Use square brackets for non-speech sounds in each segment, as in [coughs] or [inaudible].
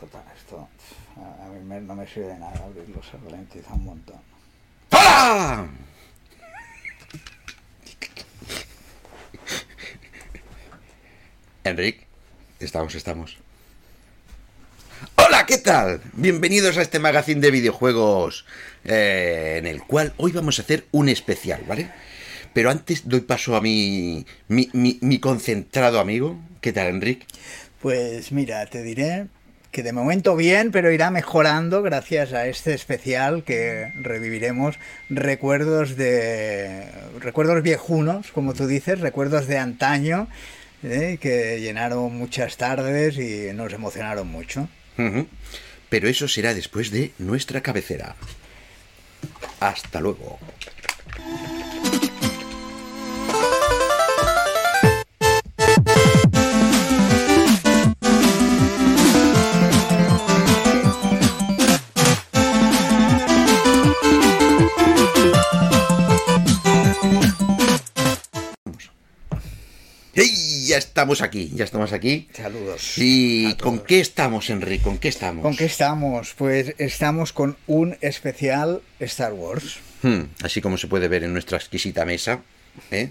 total, esto a, a mí me- no me sirve de nada abrirlo, se ralentiza un montón. ¡Hola! Enric, estamos, estamos. Hola, ¿qué tal? Bienvenidos a este magazine de videojuegos eh, en el cual hoy vamos a hacer un especial, ¿vale? Pero antes doy paso a mi, mi, mi- mi concentrado amigo. ¿Qué tal, Enric? Pues mira, te diré que de momento bien, pero irá mejorando gracias a este especial que reviviremos recuerdos de recuerdos viejunos, como tú dices, recuerdos de antaño ¿eh? que llenaron muchas tardes y nos emocionaron mucho. Pero eso será después de nuestra cabecera. Hasta luego. Ya estamos aquí, ya estamos aquí. Saludos. ¿Y con qué estamos, Enrique? ¿Con qué estamos? ¿Con qué estamos? Pues estamos con un especial Star Wars. Hmm, así como se puede ver en nuestra exquisita mesa, ¿eh?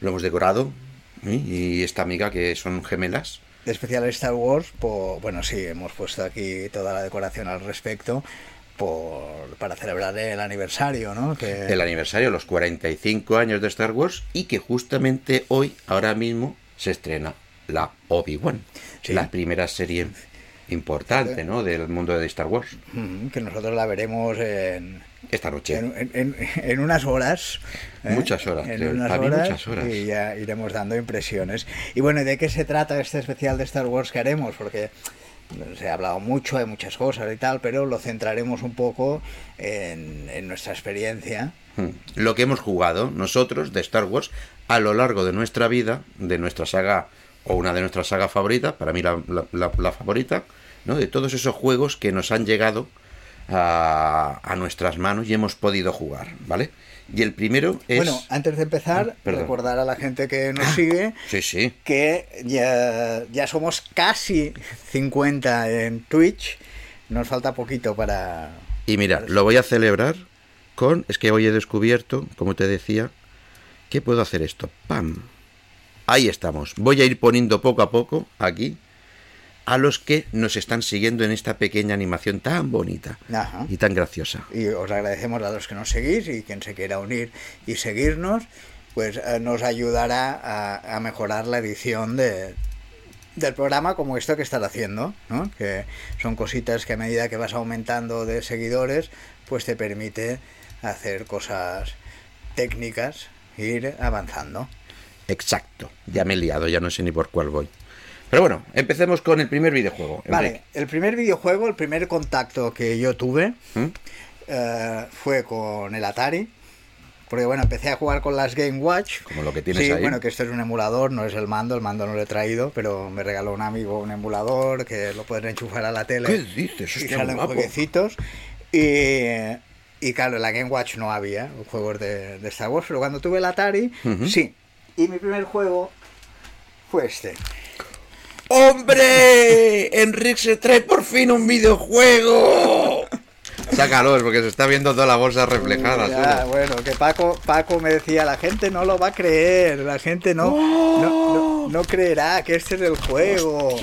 lo hemos decorado. ¿eh? Y esta amiga que son gemelas. especial Star Wars, por, bueno, sí, hemos puesto aquí toda la decoración al respecto por, para celebrar el aniversario, ¿no? Que, El aniversario, los 45 años de Star Wars y que justamente hoy, ahora mismo, se estrena la Obi-Wan. Sí. La primera serie importante ¿no? del mundo de Star Wars. Que nosotros la veremos en, Esta noche. en, en- en- en unas horas. ¿eh? Muchas horas, En creo, unas para mí horas, muchas horas. Y ya iremos dando impresiones. Y bueno, ¿y ¿de qué se trata este especial de Star Wars que haremos? Porque se ha hablado mucho, hay muchas cosas y tal, pero lo centraremos un poco en, en nuestra experiencia. Hmm. Lo que hemos jugado nosotros de Star Wars a lo largo de nuestra vida, de nuestra saga, o una de nuestras sagas favoritas, para mí la, favorita, ¿no? de todos esos juegos que nos han llegado a, a nuestras manos y hemos podido jugar, ¿vale? Y el primero es... Bueno, antes de empezar, Ah, recordar a la gente que nos sigue [laughs] Sí, sí. que ya, ya somos casi 50 en Twitch. Nos falta poquito para... Y mira, lo voy a celebrar con... Es que hoy he descubierto, como te decía, que puedo hacer esto. ¡Pam! Ahí estamos. Voy a ir poniendo poco a poco aquí a los que nos están siguiendo en esta pequeña animación tan bonita Ajá. y tan graciosa. Y os agradecemos a los que nos seguís y quien se quiera unir y seguirnos, pues eh, nos ayudará a, a mejorar la edición de, del programa como esto que estás haciendo, ¿no? que son cositas que a medida que vas aumentando de seguidores, pues te permite hacer cosas técnicas, e ir avanzando. Exacto. Ya me he liado, ya no sé ni por cuál voy. Pero bueno, empecemos con el primer videojuego. Vale, Enrique. el primer videojuego, el primer contacto que yo tuve ¿Mm? eh, fue con el Atari. Porque bueno, empecé a jugar con las Game Watch. Como lo que tienes sí, ahí. bueno, que esto es un emulador, no es el mando, el mando no lo he traído, pero me regaló un amigo un emulador que lo pueden enchufar a la tele. ¿Qué dices? Y salen jueguecitos. Y, y claro, en la Game Watch no había juegos de, de Star Wars, pero cuando tuve el Atari, sí. Y mi primer juego fue este. ¡Hombre! Enrique se trae por fin un videojuego. Sácalo, es porque se está viendo toda la bolsa reflejada. Ya, bueno, que Paco, Paco me decía, la gente no lo va a creer, la gente no, no, no, no creerá que este es el juego.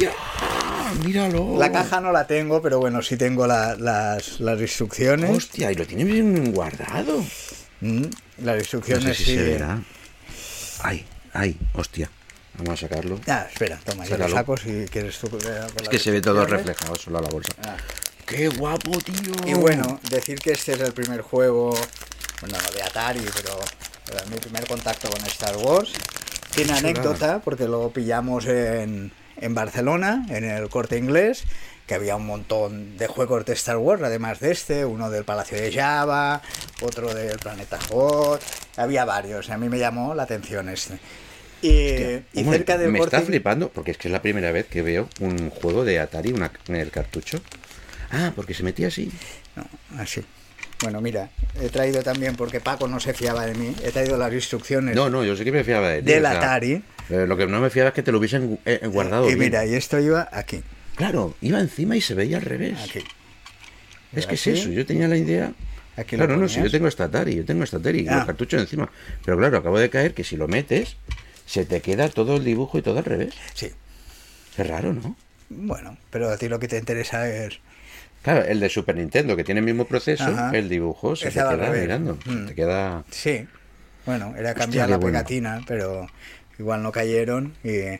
Míralo. La caja no la tengo, pero bueno, sí tengo la- las, las instrucciones. Hostia, y lo tiene bien guardado. Mm, las No instrucciones sé si sí. se verá. Ay, ay, hostia. Vamos a sacarlo. Ah, espera, toma, ya lo Sácalo. saco si quieres tú. las Es que se ve todo reflejado solo a la bolsa. Ah. ¡Qué guapo, tío! Y bueno, decir que este es el primer juego, bueno, no de Atari, pero, pero mi primer contacto con Star Wars. Tiene anécdota porque lo pillamos en, en Barcelona, en el corte inglés, que había un montón de juegos de Star Wars, además de este, uno del Palacio de Java, otro del Planeta Hot, había varios, a mí me llamó la atención este. Y, y cerca me está flipando porque es que es la primera vez que veo un juego de Atari una, en el cartucho. Ah, porque se metía así. No, así. Bueno, mira, he traído también, porque Paco no se fiaba de mí, he traído las instrucciones No, no, yo sé que me fiaba de ti. del o sea, Atari. eh, lo que no me fiaba es que te lo hubiesen eh, guardado y bien. mira, y esto iba aquí. Claro, iba encima y se veía al revés. Aquí. Es que es eso, yo tenía la idea. Aquí claro, no, si yo tengo esta Atari, yo tengo esta Atari, Ah. los cartuchos encima. Pero claro, acabo de caer que si lo metes, se te queda todo el dibujo y todo al revés. Sí. Es raro, ¿no? Bueno, pero a ti lo que te interesa es... Claro, el de Super Nintendo, que tiene el mismo proceso, Ajá. el dibujo se te queda mirando. se Mm. te queda. Sí. Bueno, era cambiar la bueno. pegatina, pero igual no cayeron y...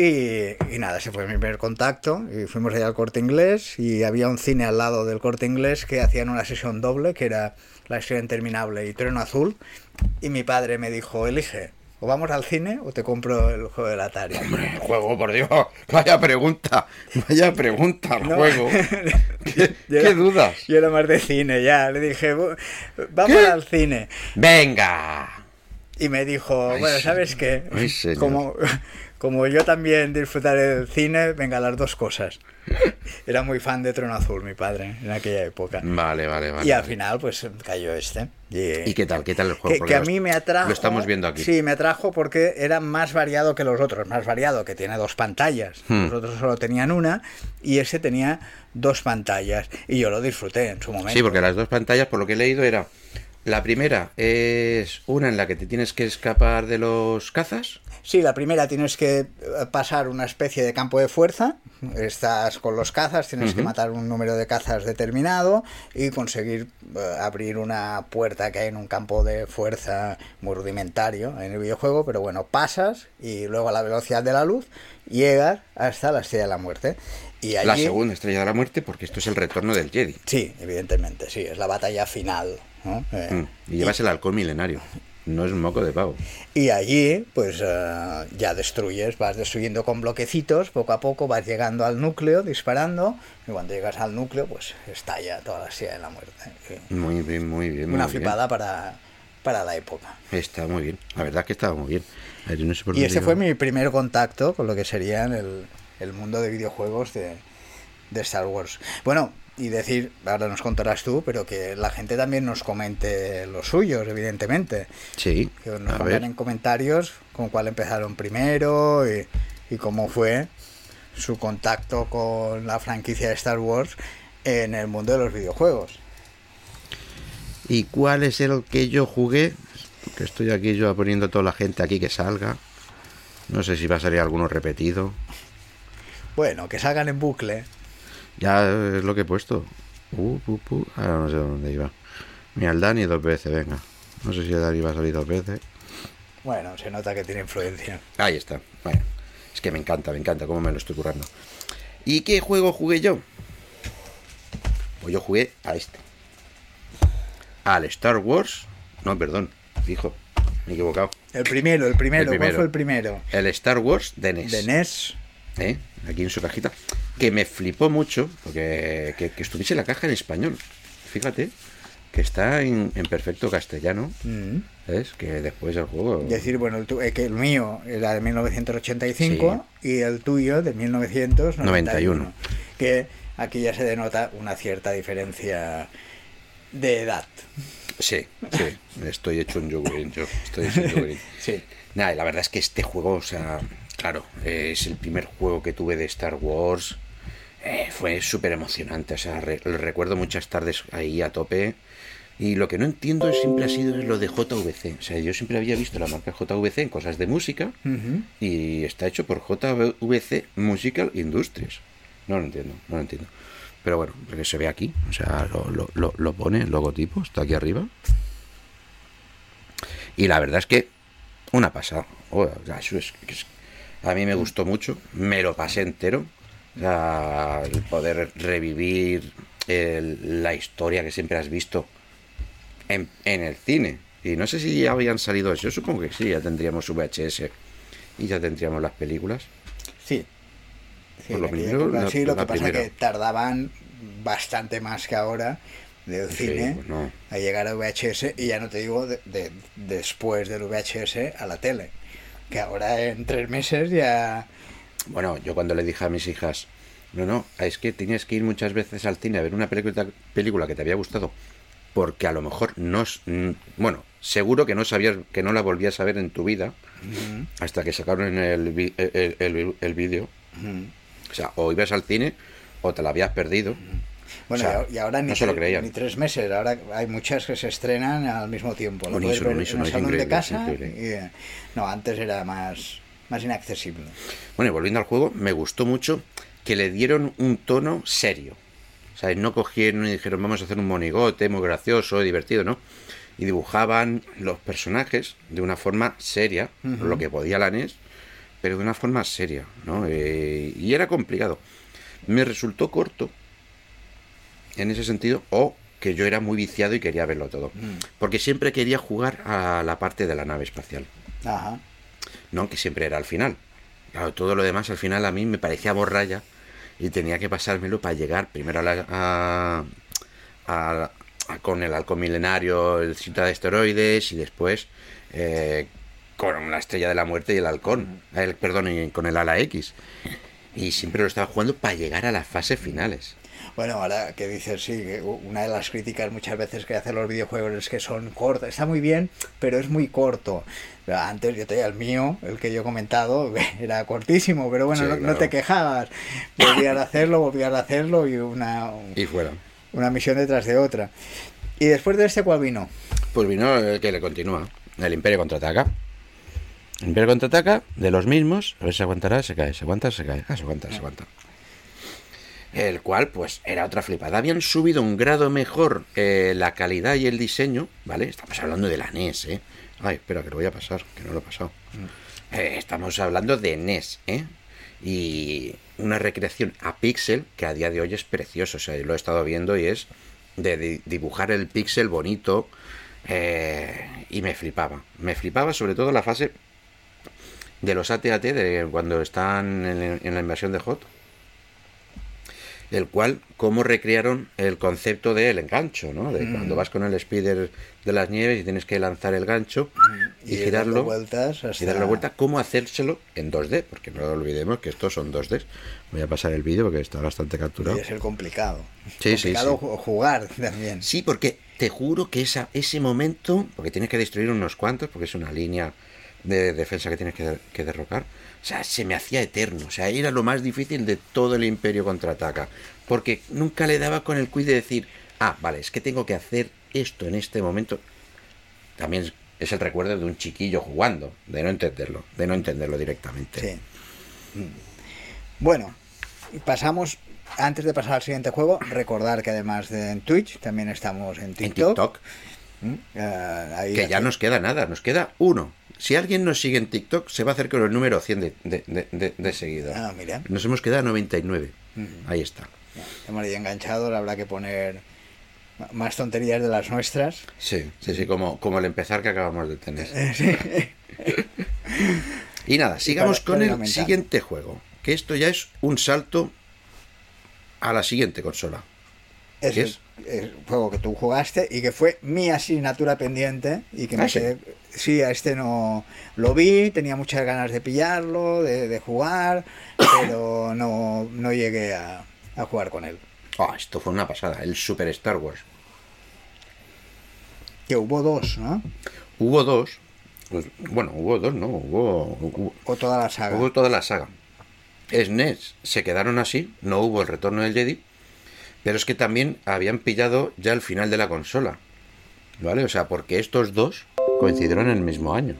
Y, y nada, ese fue mi primer contacto. Y fuimos allá al corte inglés y había un cine al lado del corte inglés que hacían una sesión doble, que era La historia interminable y Trueno Azul. Y mi padre me dijo, elige, o vamos al cine o te compro el juego del Atari. Hombre, juego, por Dios. [laughs] Vaya pregunta. Vaya pregunta, No. juego. [laughs] ¿Qué, Yo qué era- dudas? Yo era más de cine ya. Le dije, "Bu- vamos ¿Qué? al cine. Venga. Y me dijo, Ay, bueno, ¿sabes señor. qué? Ay. Como, [laughs] como yo también disfrutaré del cine, venga, las dos cosas. [laughs] Era muy fan de Trono Azul, mi padre, en aquella época. Vale, vale, vale. y al final, pues cayó este. Y, ¿Y qué tal? ¿Qué tal el juego? que, a mí me atrajo. Lo estamos viendo aquí. Sí, me atrajo porque era más variado que los otros. Más variado, que tiene dos pantallas. Hmm. Los otros solo tenían una y ese tenía dos pantallas. Y yo lo disfruté en su momento. Sí, porque las dos pantallas, por lo que he leído, era. La primera es una en la que te tienes que escapar de los cazas. Sí, la primera tienes que pasar una especie de campo de fuerza. Estás con los cazas, tienes que matar un número de cazas determinado y conseguir eh, abrir una puerta que hay en un campo de fuerza muy rudimentario en el videojuego. Pero bueno, pasas y luego a la velocidad de la luz llegas hasta la estrella de la muerte. Y allí, La segunda estrella de la muerte, porque esto es el retorno del Jedi. Sí, evidentemente, sí, es la batalla final. ¿No? Eh, Mm, Y llevas el halcón milenario. No es un moco de pavo. Y allí, pues eh, ya destruyes, vas destruyendo con bloquecitos, poco a poco vas llegando al núcleo, disparando, y cuando llegas al núcleo, pues estalla toda la silla de la muerte. Y Muy bien, muy bien. Una muy bien. flipada para, para la época. Está muy bien. La verdad es que estaba muy bien. Ver, no sé Y ese fue mi primer contacto con lo que sería el, el mundo de videojuegos de, de Star Wars. Bueno, y decir, ahora nos contarás tú, pero que la gente también nos comente los suyos, evidentemente. Sí. que nos pongan en comentarios con cuál empezaron primero y, y cómo fue su contacto con la franquicia de Star Wars en el mundo de los videojuegos. ¿Y cuál es el que yo jugué? Que estoy aquí yo poniendo a toda la gente aquí que salga. No sé si va a salir alguno repetido. Bueno, que salgan en bucle. Ya es lo que he puesto. Uh, pu, pu. Ahora no sé dónde iba. Mira, el Dani dos veces, venga. No sé si el Dani va a salir dos veces. Bueno, se nota que tiene influencia. Ahí está. Bueno, es que me encanta, me encanta cómo me lo estoy currando. ¿Y qué juego jugué yo? Pues yo jugué a este. Al Star Wars. No, perdón. Fijo. Me he equivocado. El primero, el primero, El ¿cuál fue el primero? El Star Wars de NES. De NES. ¿eh? Aquí en su cajita. Que me flipó mucho. Porque que, que estuviese la caja en español. Fíjate. Que está en, en perfecto castellano. Mm. ¿Ves? Que después el juego. Es decir, bueno, el, tu- eh, que el mío era de 1985 y el tuyo de 1991. 91. Que aquí ya se denota una cierta diferencia de edad. Sí, sí. Estoy hecho un yogurín, yo. Estoy hecho un [laughs] yogurín. Sí. Nada, la verdad es que este juego, o sea, claro, es el primer juego que tuve de Star Wars. Eh, fue súper emocionante, o sea, re- recuerdo muchas tardes ahí a tope. Y lo que no entiendo siempre ha sido lo de JVC. O sea, yo siempre había visto la marca JVC en cosas de música y está hecho por JVC Musical Industries. No lo entiendo, no lo entiendo. Pero bueno, lo que se ve aquí, o sea, lo, lo, lo, lo pone, el logotipo, está aquí arriba. Y la verdad es que una pasada. A mí me gustó mucho, me lo pasé entero. O sea, el poder revivir el- la historia que siempre has visto en, en el cine. Y no sé si ya habían salido eso, yo supongo que sí, ya tendríamos VHS y ya tendríamos las películas. Sí. Sí, Por lo primero, época la- sí, lo que pasa primera. que tardaban bastante más que ahora del Sí, cine pues no. a llegar a VHS y ya no te digo de, de- después del VHS a la tele. Que ahora en tres meses ya... Bueno, yo cuando le dije a mis hijas, no, no, es que tenías que ir muchas veces al cine a ver una película, película que te había gustado, porque a lo mejor no, s- mm, bueno, seguro que no sabías, que no la volvías a ver en tu vida, hasta que sacaron el, vi- el, el- el vídeo. O sea, o ibas al cine o te la habías perdido. Bueno, O sea, y ahora ni, no se lo creían. ni tres meses, ahora hay muchas que se estrenan al mismo tiempo. Lo puedes ver en es salón de es casa. y, eh, no, antes era más, más inaccesible. Bueno, y volviendo al juego, me gustó mucho que le dieron un tono serio. O sea, no cogieron y dijeron, vamos a hacer un monigote muy gracioso, divertido, ¿no? Y dibujaban los personajes de una forma seria, lo que podía la NES, pero de una forma seria, ¿no? Eh, y era complicado. Me resultó corto, en ese sentido, o que yo era muy viciado y quería verlo todo. Porque siempre quería jugar a la parte de la nave espacial. Ajá. No, que siempre era al final. Claro, todo lo demás al final a mí me parecía borralla y tenía que pasármelo para llegar primero a la, a, a- a- con el halcón milenario, el cinta de esteroides y después eh, con la estrella de la muerte y el halcón, el, perdón, y con el ala X. Y siempre lo estaba jugando para llegar a las fases finales. Bueno, ahora que dices, sí, que una de las críticas muchas veces que hacen los videojuegos es que son cortos. Está muy bien, pero es muy corto. Antes yo tenía el mío, el que yo he comentado, [laughs] era cortísimo, pero bueno, Sí, no, te quejabas. Volvías a hacerlo, volvías a hacerlo y una, Y fuera. una misión detrás de otra. ¿Y después de este cuál vino? Pues vino el que le continúa, el Imperio contraataca. El Imperio contraataca, de los mismos, a ver si aguantará, se cae, se aguanta, se cae, ah, se aguanta, se aguanta. El cual, pues, era otra flipada. Habían subido un grado mejor eh, la calidad y el diseño, ¿vale? Estamos hablando de la NES, ¿eh? Ay, espera, que lo voy a pasar, que no lo he pasado. Eh, estamos hablando de NES, ¿eh? Y una recreación a píxel que a día de hoy es precioso. O sea, yo lo he estado viendo y es de di- dibujar el píxel bonito. eh, y me flipaba. Me flipaba sobre todo la fase de los AT-AT de cuando están en, en la invasión de Hot. El cual, cómo recrearon el concepto del engancho, ¿no? De cuando vas con el speeder de las nieves y tienes que lanzar el gancho y, dando girarlo vueltas y hasta- darle la vuelta, cómo hacérselo en 2D, porque no olvidemos que estos son 2D. Voy a pasar el vídeo porque está bastante capturado. Y es el complicado. Sí, sí, complicado sí. ju- jugar también. Sí, porque te juro que esa, ese momento, porque tienes que destruir unos cuantos, porque es una línea de defensa que tienes que, que derrocar, o sea, se me hacía eterno, o sea, era lo más difícil de todo el imperio contraataca, porque nunca le daba con el quiz de decir, ah, vale, es que tengo que hacer esto en este momento. También es- el recuerdo de un chiquillo jugando, de no entenderlo, de no entenderlo directamente. Sí. Bueno, y pasamos, antes de pasar al siguiente juego, recordar que además de en Twitch, también estamos en En TikTok. TikTok, Mm, eh, ahí que ya nos queda nada, nos queda uno. Si alguien nos sigue en TikTok, se va a hacer con el número 100 de, de, de, de- de seguidores. Ah, mira. Nos hemos quedado a 99. Ahí está. Hemos ahí enganchados, habrá que poner más tonterías de las nuestras. Sí, sí, sí, como, como el empezar que acabamos de tener. [laughs] Y nada, sigamos para- con el siguiente juego. Que esto ya es un salto a la siguiente consola. Es ¿Qué el, es? el juego que tú jugaste y que fue mi asignatura pendiente y que me Ah, sí. quedé... Sí, a este no lo vi, tenía muchas ganas de pillarlo, de, de jugar, [coughs] pero no, no llegué a, a jugar con él. Ah, esto fue una pasada, el Super Star Wars. Que hubo dos, ¿no? Hubo dos. pues, bueno, hubo dos, ¿no? Hubo, hubo, O toda la saga. Hubo toda la saga. SNES se quedaron así, no hubo el retorno del Jedi, pero es que también habían pillado ya el final de la consola. ¿Vale? O sea, porque estos dos coincidieron en el mismo año.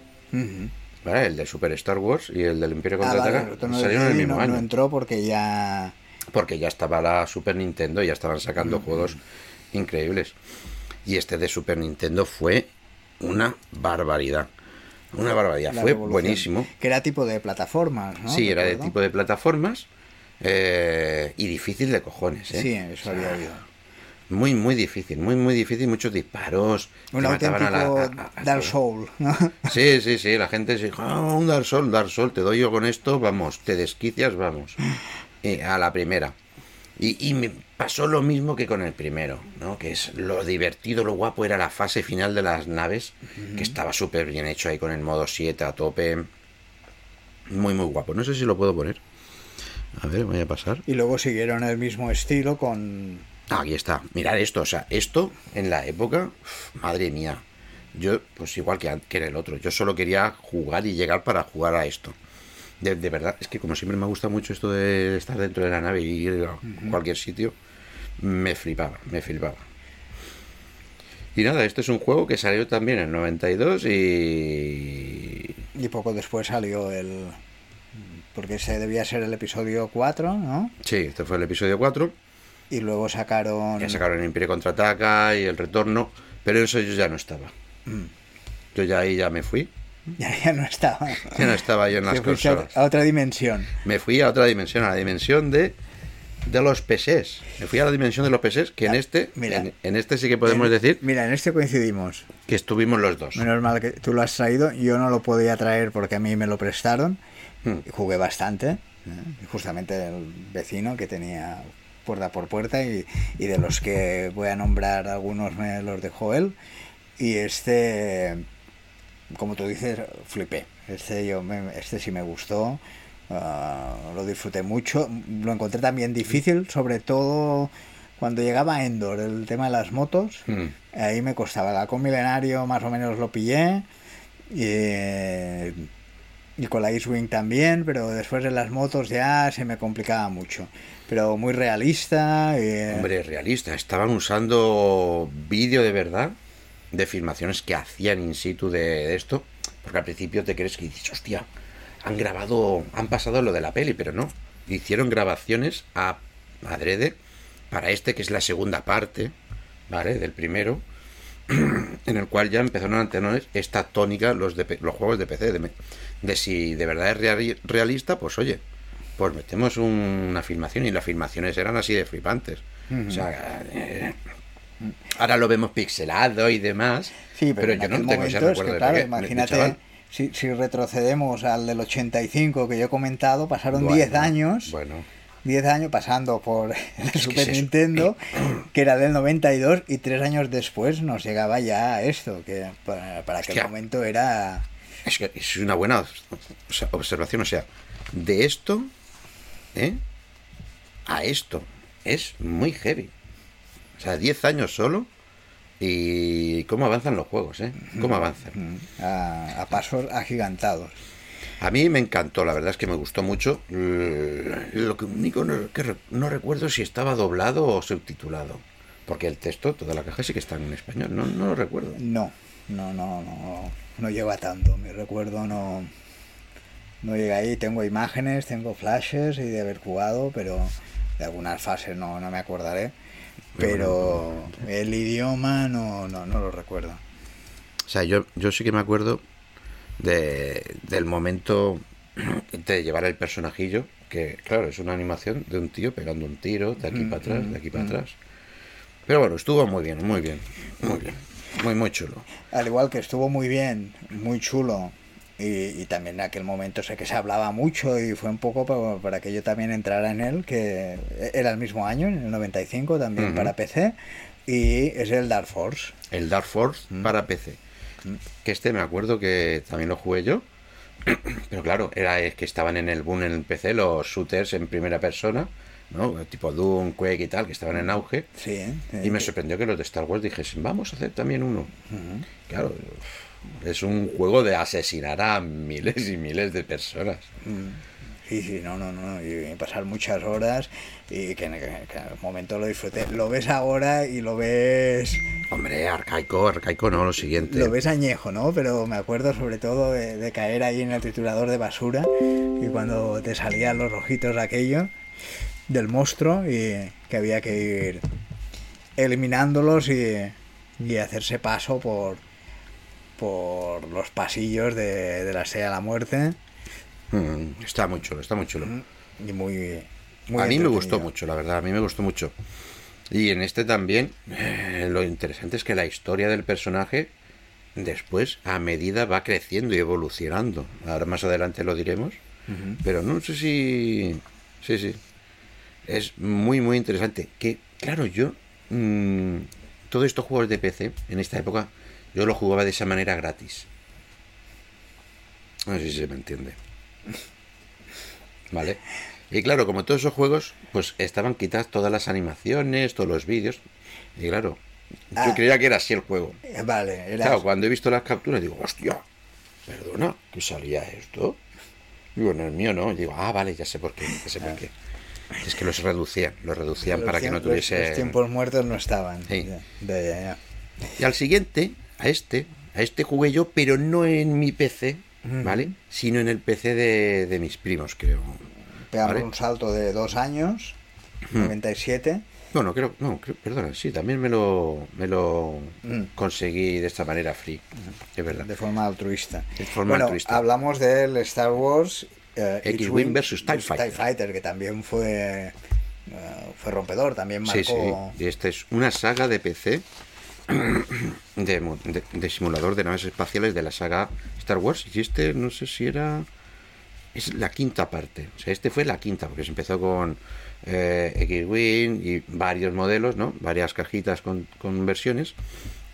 ¿Vale? El de Super Star Wars y el del Imperio Ah, vale, Contraataca del salieron en el mismo no, año. no entró porque ya... Porque ya estaba la Super Nintendo y ya estaban sacando juegos increíbles. Y este de Super Nintendo fue una barbaridad. Una barbaridad. la fue revolución. buenísimo. Que era tipo de plataformas, ¿no? Sí, era de tipo de plataformas eh, y difícil de cojones. ¿eh? Sí, eso había oído. Muy, muy difícil, muy, muy difícil. Muchos disparos. Un auténtico a la- a- a- a Dark todo. Soul, ¿no? [laughs] Sí, sí, sí. La gente se dijo, "Ah, un Dark Soul, Dark Soul, te doy yo con esto, vamos, te desquicias, vamos. Y a la primera. Y, y me pasó lo mismo que con el primero, ¿no? Que es lo divertido, lo guapo era la fase final de las naves, que estaba súper bien hecho ahí con el modo 7 a tope. Muy, muy guapo. No sé si lo puedo poner. A ver, voy a pasar. Y luego siguieron el mismo estilo con... Ah, Aquí está. Mirad esto, o sea, esto en la época, madre mía. Yo, pues igual que, que en el otro, yo solo quería jugar y llegar para jugar a esto. De, de verdad, es que como siempre me gusta mucho esto de estar dentro de la nave y ir a cualquier sitio, me flipaba, me flipaba. Y nada, este es un juego que salió también en 92 y... Y poco después salió el... Porque ese debía ser el episodio 4, ¿no? Sí, este fue el episodio 4. Y luego sacaron... Ya sacaron el Imperio Contraataca y el Retorno, pero eso yo ya no estaba. Mm. Yo ya ahí ya me fui. [laughs] Ya, ya no estaba. Ya no estaba yo en las fuiste a, otra dimensión. Me fui a otra dimensión, a la dimensión de, de los PCs. Me fui a la dimensión de los PCs, que en este, mira. en, en este sí que podemos En- decir Mira, en este coincidimos. que estuvimos los dos. Menos mal que tú lo has traído. Yo no lo podía traer porque a mí me lo prestaron. Hmm. Jugué bastante. ¿eh? Justamente el vecino que tenía puerta por puerta y, y de los que voy a nombrar algunos me los dejó él. Y este, como tú dices, flipé. Este, yo me- este sí me gustó. ah, lo disfruté mucho. Lo encontré también difícil, sobre todo cuando llegaba a Endor, el tema de las motos. Mm. Ahí me costaba. La con Milenario más o menos lo pillé. Y, eh, y con la X-Wing también, pero después de las motos ya se me complicaba mucho. Pero muy realista. y- Hombre, realista. Estaban usando vídeo de verdad de filmaciones que hacían in situ de, de esto. Porque al principio te crees que dices, hostia, han grabado, han pasado lo de la peli, pero no. Hicieron grabaciones a adrede para este, que es la segunda parte, ¿vale? Del primero. [clears throat] en el cual ya empezaron a tener esta tónica los, de, los juegos de PC, de, de si de verdad es reali- realista, pues oye, pues metemos un- una filmación y las filmaciones eran así de flipantes. O sea, eh, ahora lo vemos pixelado y demás, Sí, pero, pero, en yo no tengo ese es recuerdo que, de claro, peque- de imagínate, si, si retrocedemos al del 85 que yo he comentado, pasaron Bueno, 10 años, Bueno, 10 años pasando por [laughs] el Super es. Nintendo, que era del 92, y tres años después nos llegaba ya esto, que para, para aquel momento era... es que es una buena observación, o sea, de esto ¿eh? a esto es muy heavy. O sea, 10 años solo y cómo avanzan los juegos, ¿eh? Cómo avanzan. A, a pasos agigantados. A mí me encantó, la verdad es que me gustó mucho. Eh, Lo único que no recuerdo si estaba doblado o subtitulado. Porque el texto, toda la caja sí que está en español, no, no lo recuerdo. No, no, no, no, no lleva tanto. Mi recuerdo no, no llega ahí. Tengo imágenes, tengo flashes y de haber jugado, pero de algunas fases no, no me acordaré. Pero el idioma no, no, no lo recuerdo. O sea, yo, yo sí que me acuerdo de, del momento de llevar el personajillo, que claro, es una animación de un tío pegando un tiro de aquí Mm, para atrás, mm, de aquí para mm. atrás. Pero bueno, estuvo muy bien, muy bien, muy bien, muy, muy chulo. Al igual que estuvo muy bien, muy chulo. Y, y también en aquel momento sé que se hablaba mucho y fue un poco para, para que yo también entrara en él, que era el mismo año, en el 95, también Ujú. para PC. Y es el Dark Force. El Dark Force Mm. para PC. Que este me acuerdo que también lo jugué yo. [clears throat] Pero claro, era es que estaban en el boom en el PC los shooters en primera persona, ¿no? Tipo Doom, Quake y tal, que estaban en auge. Sí, ¿eh? Y me sorprendió que los de Star Wars dijesen, vamos a hacer también uno. Claro, es un juego de asesinar a miles y miles de personas. Mm. Sí, sí, no, no, no, y pasar muchas horas y que en que en el momento lo disfruté. Lo ves ahora y lo ves, Hombre, arcaico, arcaico no, lo siguiente. lo ves añejo, ¿no? Pero me acuerdo sobre todo de, de caer ahí en el triturador de basura y cuando te salían los rojitos aquello del monstruo y que había que ir eliminándolos y, y hacerse paso por por los pasillos de, de la Estrella de la Muerte Mm, está muy chulo, está muy chulo. y muy, muy a mí me gustó mucho, la verdad, a mí me gustó mucho. Y en este también, eh, lo interesante es que la historia del personaje después, a medida, va creciendo y evolucionando. Ahora más adelante lo diremos. Pero no sé si... Sí, sí. Es muy, muy interesante. Que, claro, yo... mm, todos estos juegos de PC, en esta época, yo lo jugaba de esa manera gratis. No sé si se me entiende. [laughs] ¿Vale? Y claro, como todos esos juegos, pues estaban quitadas todas las animaciones, todos los vídeos. Y claro, yo Ah. creía que era así el juego. Eh, Vale, era... Claro, cuando he visto las capturas digo, hostia, perdona, ¿que salía esto? Digo, no, el mío no. Y digo, ah, vale, ya sé por qué, ya sé por qué. Es que los reducían, los reducían Los para que no tuviese... Los tiempos muertos no estaban. Sí. Ya, ya, ya, ya. Y al siguiente, a este, a este jugué yo, pero no en mi PC, ¿vale? Sino en el PC de, de mis primos, creo. Pegamos Vale. un salto de dos años, 97. Bueno, creo, no, creo- perdona, sí, también me lo, me lo Mm. conseguí de esta manera free, es verdad. de forma altruista. De forma bueno, altruista. hablamos del Star Wars eh, X-Wing versus TIE Fighter. que también fue, eh, fue rompedor, también marcó... Sí, sí, y esta es una saga de PC de, de- de simulador de naves espaciales de la saga Star Wars. Y este, no sé si era... Es la quinta parte. O sea, este fue la quinta, porque se empezó con eh, X-Wing y varios modelos, ¿no? Varias cajitas con, con versiones.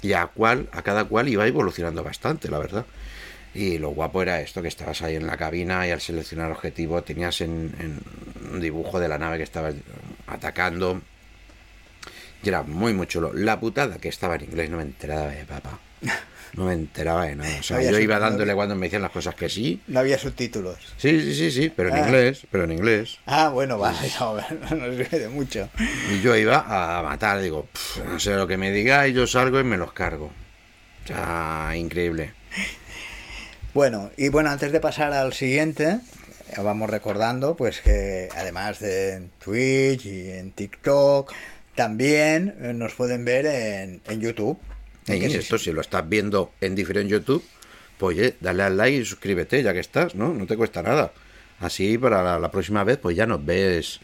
Y a, cual, a cada cual iba evolucionando bastante, la verdad. Y lo guapo era esto, que estabas ahí en la cabina y al seleccionar objetivo tenías en, un dibujo de la nave que estabas atacando. Y era muy, muy chulo. La putada que estaba en inglés, no me enteraba de papá. [laughs] No me enteraba de nada. O sea, No yo iba no dándole cuando me decían las cosas que sí. No había subtítulos. Sí, sí, sí, sí, pero en Ah. inglés, pero en inglés. Ah, bueno, vale, [laughs] no, no sirve de mucho. Y yo iba a matar, digo, "Pff, no sé lo que me digáis, yo salgo y me los cargo. O sea, increíble. Bueno, y bueno, antes de pasar al siguiente, vamos recordando pues que además de en Twitch y en TikTok, también nos pueden ver en, en YouTube. Y Que si- esto, si lo estás viendo en diferente YouTube, pues oye, dale al like y suscríbete, ya que estás, ¿no? No te cuesta nada. Así para la, la próxima vez, pues ya nos ves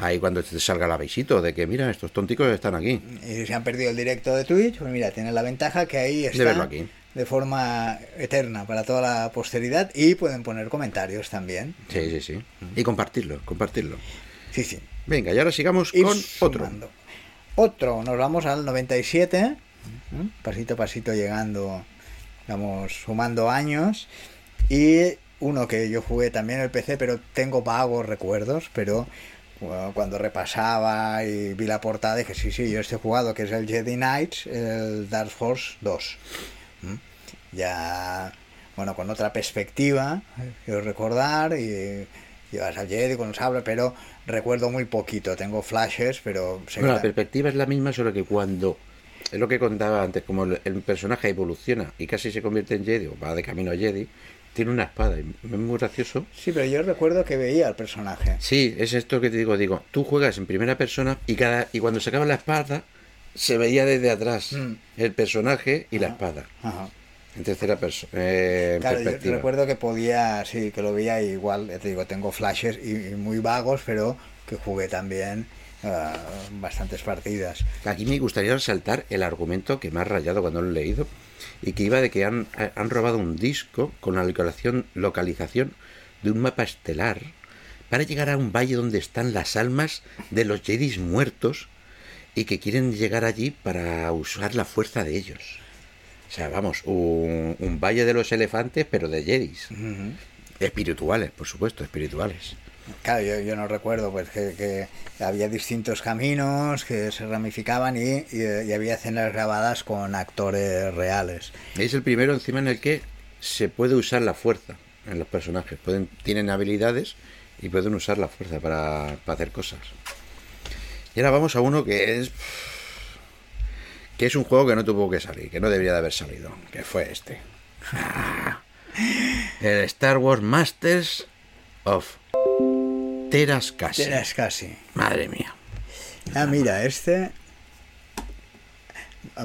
ahí cuando te salga el avisito de que, mira, estos tonticos están aquí. Y si se han perdido el directo de Twitch, pues mira, tienen la ventaja que ahí está verlo aquí. de forma eterna para toda la posteridad y pueden poner comentarios también. Sí, sí, sí. Y compartirlo, compartirlo. Sí, sí. Venga, y ahora sigamos Ir con otro. Otro, nos vamos al 97, pasito a pasito llegando, vamos sumando años. Y uno que yo jugué también en el PC, pero tengo vagos recuerdos, pero bueno, cuando repasaba y vi la portada dije, sí, sí, yo este jugado, que es el Jedi Knights, el Dark Force 2. ¿Mm? Ya, bueno, con otra perspectiva, quiero recordar, y llevas al Jedi con sable, pero recuerdo muy poquito, tengo flashes, pero Bueno, la perspectiva es la misma, solo que cuando. Es lo que contaba antes, como el, el personaje evoluciona y casi se convierte en Jedi o va de camino a Jedi, tiene una espada. Y es muy gracioso. Sí, pero yo recuerdo que veía al personaje. Sí, es esto que te digo. Digo, tú juegas en primera persona y cada y cuando sacaba la espada se veía desde atrás Mm. el personaje y la espada Ajá. en tercera persona, en Claro, yo recuerdo que podía, sí, que lo veía igual, ya te digo, tengo flashes y, y muy vagos, pero que jugué también ah, bastantes partidas. Aquí me gustaría resaltar el argumento que me ha rayado cuando lo he leído y que iba de que han, han robado un disco con la localización, localización de un mapa estelar para llegar a un valle donde están las almas de los Jedis muertos y que quieren llegar allí para usar la fuerza de ellos. O sea, vamos, un, un valle de los elefantes, pero de Jedis. Espirituales, por supuesto, espirituales. Claro, yo, no recuerdo pues que, que había distintos caminos que se ramificaban y, y- y había escenas grabadas con actores reales. Es el primero encima en el que se puede usar la fuerza en los personajes. Pueden, tienen habilidades y pueden usar la fuerza para, para hacer cosas. Y ahora vamos a uno que es. que es un juego que no tuvo que salir, que no debería de haber salido, que fue este. [laughs] El Star Wars Masters of Teras Casi. Madre mía. Ah, mira, este.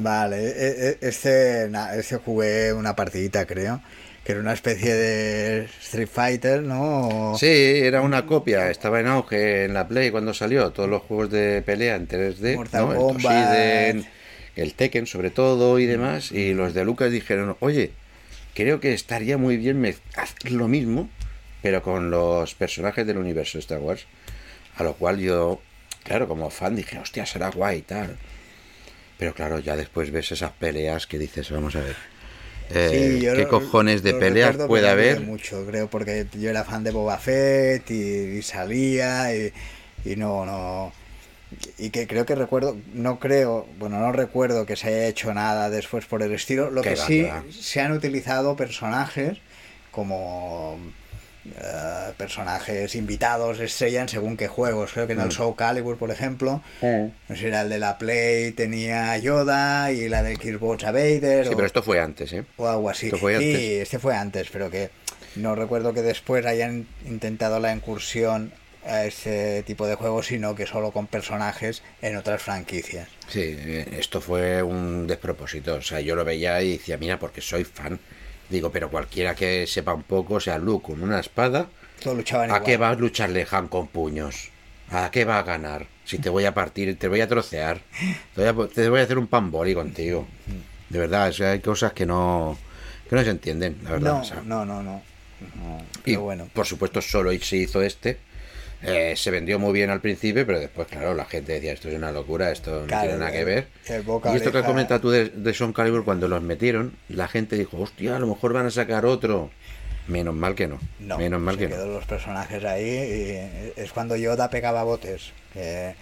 Vale, e- e- este, este jugué una partidita, creo. Que era una especie de Street Fighter, ¿no? Sí, era una copia, estaba en auge en la Play cuando salió, todos los juegos de pelea en 3D, Mortal ¿no? el Kombat. Tosiden, el Tekken sobre todo y demás, y los de Lucas dijeron, oye, creo que estaría muy bien hacer lo mismo, pero con los personajes del universo de Star Wars, a lo cual yo, claro, como fan dije, hostia, será guay y tal. Pero claro, ya después ves esas peleas que dices, vamos a ver. eh, Sí, ¿Qué lo- cojones de peleas puede haber? mucho, creo, porque yo era fan de Boba Fett y, y salía y, y no, no. Y que creo que recuerdo, no creo, bueno, no recuerdo que se haya hecho nada después por el estilo. Lo Que va, sí va. se han utilizado personajes como eh, personajes invitados estrellan según qué juegos. Creo que en el Mm. Soul Calibur, por ejemplo, no sé si era el de la Play, tenía a Yoda y la de Xbox a Vader. Sí, o, pero esto fue antes, ¿eh? o algo así. esto fue sí, este fue antes, pero que no recuerdo que después hayan intentado la incursión a ese tipo de juegos, sino que solo con personajes en otras franquicias. Sí, eh, esto fue un despropósito. O sea, yo lo veía y decía, mira, porque soy fan. Digo, pero cualquiera que sepa un poco, o sea, Luke con una espada, Todos luchaban ¿a igual. qué va a lucharle Han con puños? ¿A qué va a ganar? Si te voy a partir, te voy a trocear, te voy a, te voy a hacer un pamboli contigo. De verdad, o sea, hay cosas que no, que no se entienden, la verdad. No, o sea. no, no, no. No, Y bueno. por supuesto solo se hizo este. Eh, se vendió muy bien al principio, pero después, claro, la gente decía, esto es una locura, esto no Claro, tiene nada que ver. y esto que comentas tú de, de Son Calibur, cuando los metieron, la gente dijo, hostia, a lo mejor van a sacar otro. Menos mal que no. No, Menos mal se que quedó no. los personajes ahí y es cuando Yoda pegaba botes. Que eh,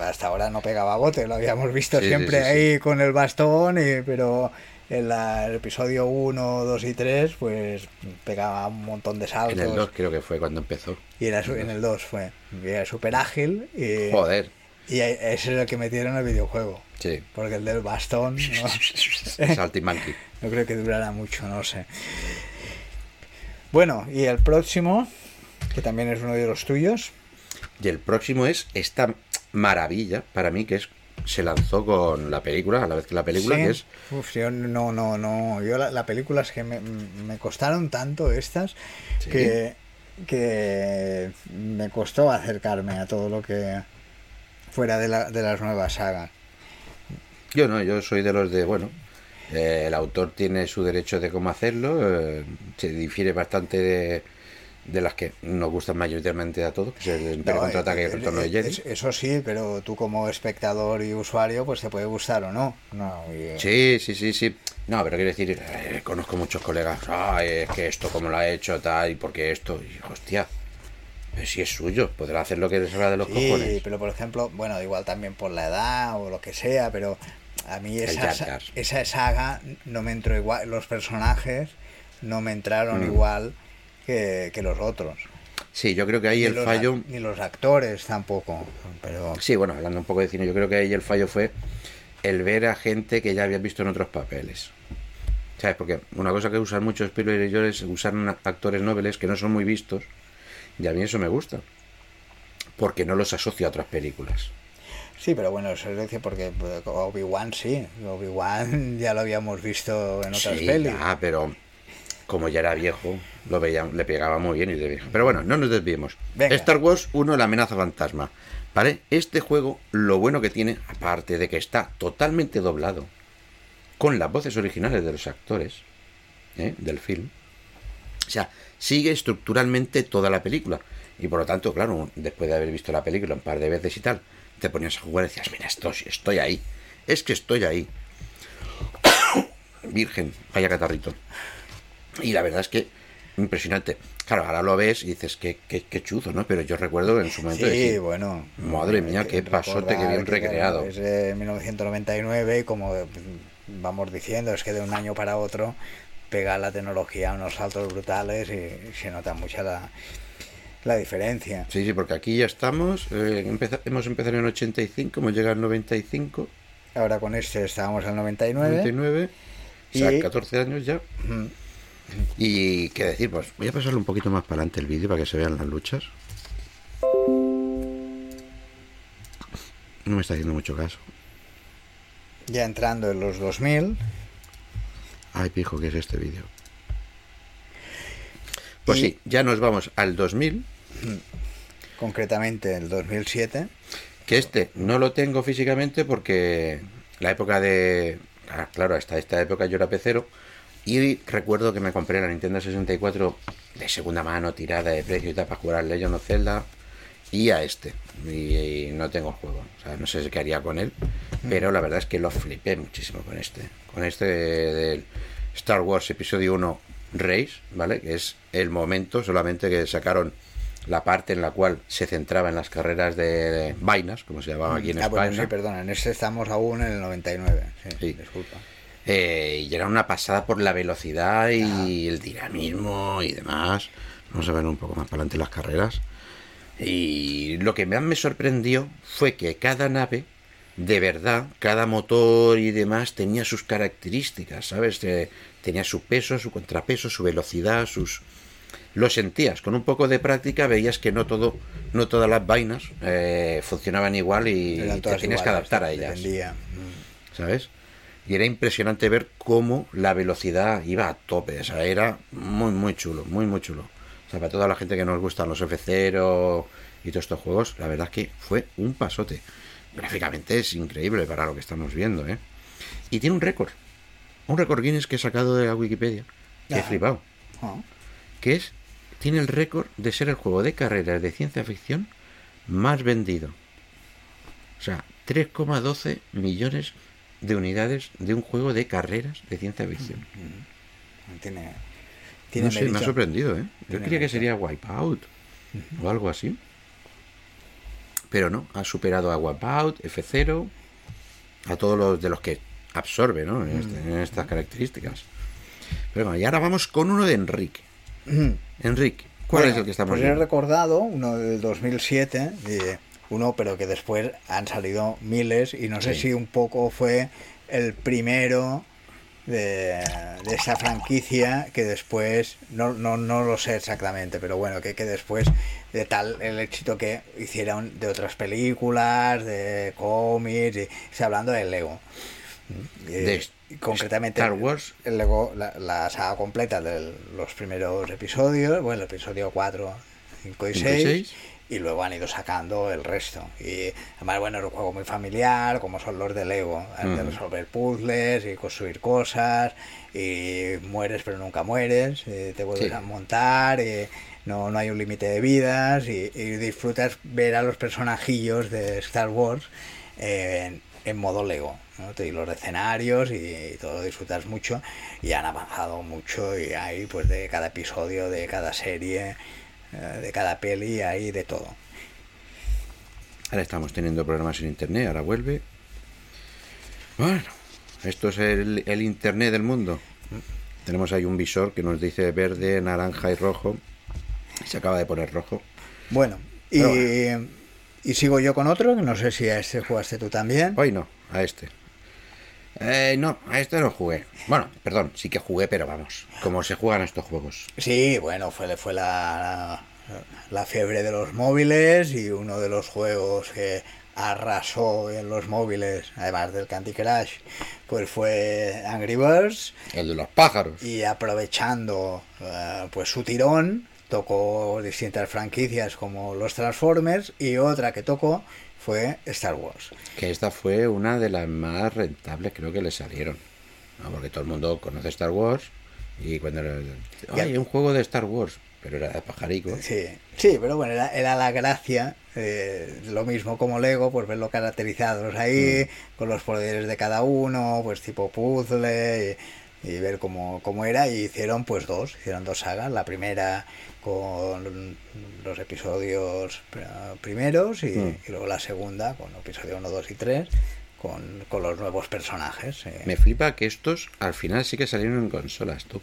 hasta ahora no pegaba botes, lo habíamos visto sí, siempre sí, sí. ahí con el bastón, y, pero en la- el episodio 1, 2 y 3, pues pegaba un montón de saltos. En el 2 creo que fue cuando empezó. Y era en el 2 fue. Y era súper ágil y, Joder. y ese es el que metieron el videojuego. Sí. Porque el del bastón no, [laughs] Salty Monkey. [laughs] no creo que durara mucho, no sé. Bueno, y el próximo, que también es uno de los tuyos. Y el próximo es esta maravilla para mí que es se lanzó con la película, a la vez que la película, Sí. que es Uf, yo no, no, no. Yo la, la película es que me, me costaron tanto estas Sí. que, que me costó acercarme a todo lo que fuera de, la, de las nuevas sagas. Yo no, yo soy de los de, bueno, eh, el autor tiene su derecho de cómo hacerlo, eh, se difiere bastante de, de las que nos gustan mayoritariamente a todos, que es el Imperio No, Contraataque y el eh, Retorno de eh, Jedi. es- Eso sí, pero tú como espectador y usuario, pues te puede gustar o no. no y- Sí, sí, sí, sí. No, pero quiero decir, eh, conozco muchos colegas, ay, es que esto como lo ha hecho, tal, y porque esto, y hostia, si es suyo, podrá hacer lo que le salga de los Sí, cojones. pero por ejemplo, bueno, igual también por la edad o lo que sea, pero a mí esa, esa saga no me entró igual, los personajes no me entraron Mm. igual que, que los otros. Sí, yo creo que ahí Ni el los fallo... Ni los actores tampoco, pero... Sí, bueno, hablando un poco de cine, yo creo que ahí el fallo fue el ver a gente que ya habías visto en otros papeles. ¿Sabes? Porque una cosa que usan muchos Spielberg y yo es usar actores nobles que no son muy vistos. Y a mí eso me gusta. Porque no los asocio a otras películas. Sí, pero bueno, eso es decir, porque eh, Obi-Wan sí, Obi-Wan [laughs] ya lo habíamos visto en otras Sí, pelis. pero como ya era viejo, lo veía, le pegaba muy bien y de viejo. Pero bueno, no nos desviemos. Venga. Star Wars 1, la amenaza fantasma. ¿Vale? Este juego, lo bueno que tiene, aparte de que está totalmente doblado, con las voces originales de los actores ¿eh? del film, o sea, sigue estructuralmente toda la película. Y por lo tanto, claro, después de haber visto la película un par de veces y tal, te ponías a jugar y decías, mira, estoy, estoy ahí. Es que estoy ahí. [coughs] Virgen, vaya catarrito. Y la verdad es que impresionante. Claro, ahora lo ves y dices, qué, qué, qué chuzo, ¿no? Pero yo recuerdo en su momento Sí, decir, bueno. Madre mía, qué pasote, qué bien que, recreado. Es de 1999 y como vamos diciendo, es que de un año para otro pega la tecnología unos saltos brutales y se nota mucha la, la diferencia. Sí, sí, porque aquí ya estamos, eh, empeza- hemos empezado en el 85, hemos llegado al 95, Ahora con este estábamos al 99. 99, o sea, Y- 14 años ya. Mm, Y qué decir, pues voy a pasarle un poquito más para adelante el vídeo para que se vean las luchas. No me está haciendo mucho caso. Ya entrando en los 2000. Ay, pijo, ¿qué es este vídeo? Pues Y- sí, ya nos vamos al 2000, concretamente el 2007. que este no lo tengo físicamente porque la época de... ah, claro, hasta esta época yo era pecero y recuerdo que me compré la Nintendo 64 de segunda mano, tirada de precio y tal para jugar al Legend of Zelda y a este. Y, y no tengo el juego, o sea, no sé qué haría con él, pero la verdad es que lo flipé muchísimo con este. Con este del Star Wars Episodio 1 Race, ¿vale? Que es el momento solamente que sacaron la parte en la cual se centraba en las carreras de vainas, como se llamaba aquí en ah, España. bueno, sí, perdona, en este estamos aún en el 99. Sí, Sí. disculpa. Eh, y era una pasada por la velocidad y el dinamismo y demás. Vamos a ver un poco más para adelante las carreras. Y lo que más me sorprendió fue que cada nave, de verdad, cada motor y demás tenía sus características, ¿sabes? Eh, tenía su peso, su contrapeso, su velocidad, sus... Lo sentías, con un poco de práctica veías que no todo, no todas las vainas eh, funcionaban igual y, te tenías que adaptar a ellas. dependía. ¿sabes? Y era impresionante ver cómo la velocidad iba a tope, o sea, era muy, muy chulo, muy, muy chulo. O sea, para toda la gente que nos gustan los F0 y todos estos juegos, la verdad es que fue un pasote. Gráficamente es increíble para lo que estamos viendo, ¿eh? Y tiene un récord, un récord Guinness que he sacado de la Wikipedia, que he flipado, Ah. que es, tiene el récord de ser el juego de carreras de ciencia ficción más vendido. O sea, 3,12 millones de unidades de un juego de carreras de ciencia ficción. Tiene, tiene No sé, me ha sorprendido, ¿eh? Yo creía que sería Wipeout o algo así. Pero no, ha superado a Wipeout, F0, a todos los de los que absorbe, ¿no? En, este- en estas características. Pero bueno, y ahora vamos con uno de Enrique. Enrique, ¿cuál Bueno, es el que estamos Pues he viendo? recordado uno del 2007, de uno, pero que después han salido miles y no sé Sí. si un poco fue el primero de, de esta franquicia que después, no, no, no lo sé exactamente, pero bueno, que, que después de tal el éxito que hicieron de otras películas, de cómics, y, estoy hablando del Lego. De concretamente Star Wars. el Lego, la, la saga completa de los primeros episodios, bueno, el episodio 4, 5 y Cinco y 6, seis. Y luego han ido sacando el resto. Y además, bueno, es un juego muy familiar, como son los de Lego, de Ujú. resolver puzzles y construir cosas, y mueres pero nunca mueres, y te vuelves Sí. a montar, y no, no hay un límite de vidas, y, y disfrutas ver a los personajillos de Star Wars en, en modo Lego. ¿no? Y los escenarios y, todo lo disfrutas mucho y han avanzado mucho y hay pues de cada episodio, de cada serie, eh, de cada peli, hay de todo. Ahora estamos teniendo problemas en internet, ahora vuelve. Bueno, esto es el, el internet del mundo. Tenemos ahí un visor que nos dice verde, naranja y rojo. Se acaba de poner rojo. Bueno, y, Pero y sigo yo con otro, que no sé si a este jugaste tú también. Hoy no, a este. Eh, no, a este no jugué. Bueno, perdón, sí que jugué, pero vamos, como se juegan estos juegos. Sí, bueno, fue, fue la, la fiebre de los móviles y uno de los juegos que arrasó en los móviles, además del Candy Crush, pues fue Angry Birds El de los pájaros. y aprovechando eh, pues su tirón tocó distintas franquicias como los Transformers y otra que tocó fue Star Wars. Que esta fue una de las más rentables, creo que le salieron. ¿no? Porque todo el mundo conoce Star Wars. Y cuando. Hay un juego de Star Wars, pero era de pajarico. Sí, sí, pero bueno, era, era la gracia, eh, lo mismo como Lego, pues verlo caracterizados ahí, con los poderes de cada uno, pues tipo puzzle, y, y ver cómo, cómo era, y hicieron pues dos, hicieron dos sagas, la primera con los episodios pr- primeros y, Mm. y luego la segunda con episodio 1, 2 y 3 con, con los nuevos personajes. eh. Me flipa que estos al final sí que salieron en consolas, tú.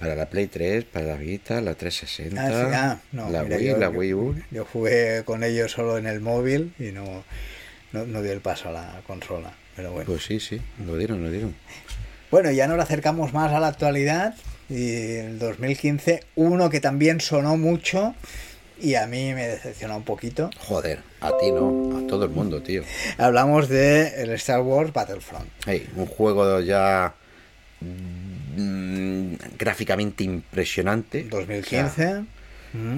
Para la Play 3, para la Vita, la 360, Ah, sí, ah, no, la mira, Wii, yo- la Wii U. Yo jugué con ellos solo en el móvil y no, no, no di el paso a la consola. Pero bueno. Pues sí, sí, lo dieron, lo dieron. Bueno, ya nos acercamos más a la actualidad. Y el 2015, uno que también sonó mucho y a mí me decepcionó un poquito. Joder, a ti no, a todo el mundo, tío. Hablamos de el Star Wars Battlefront. Hey, un juego ya mm, gráficamente impresionante. 2015. O sea,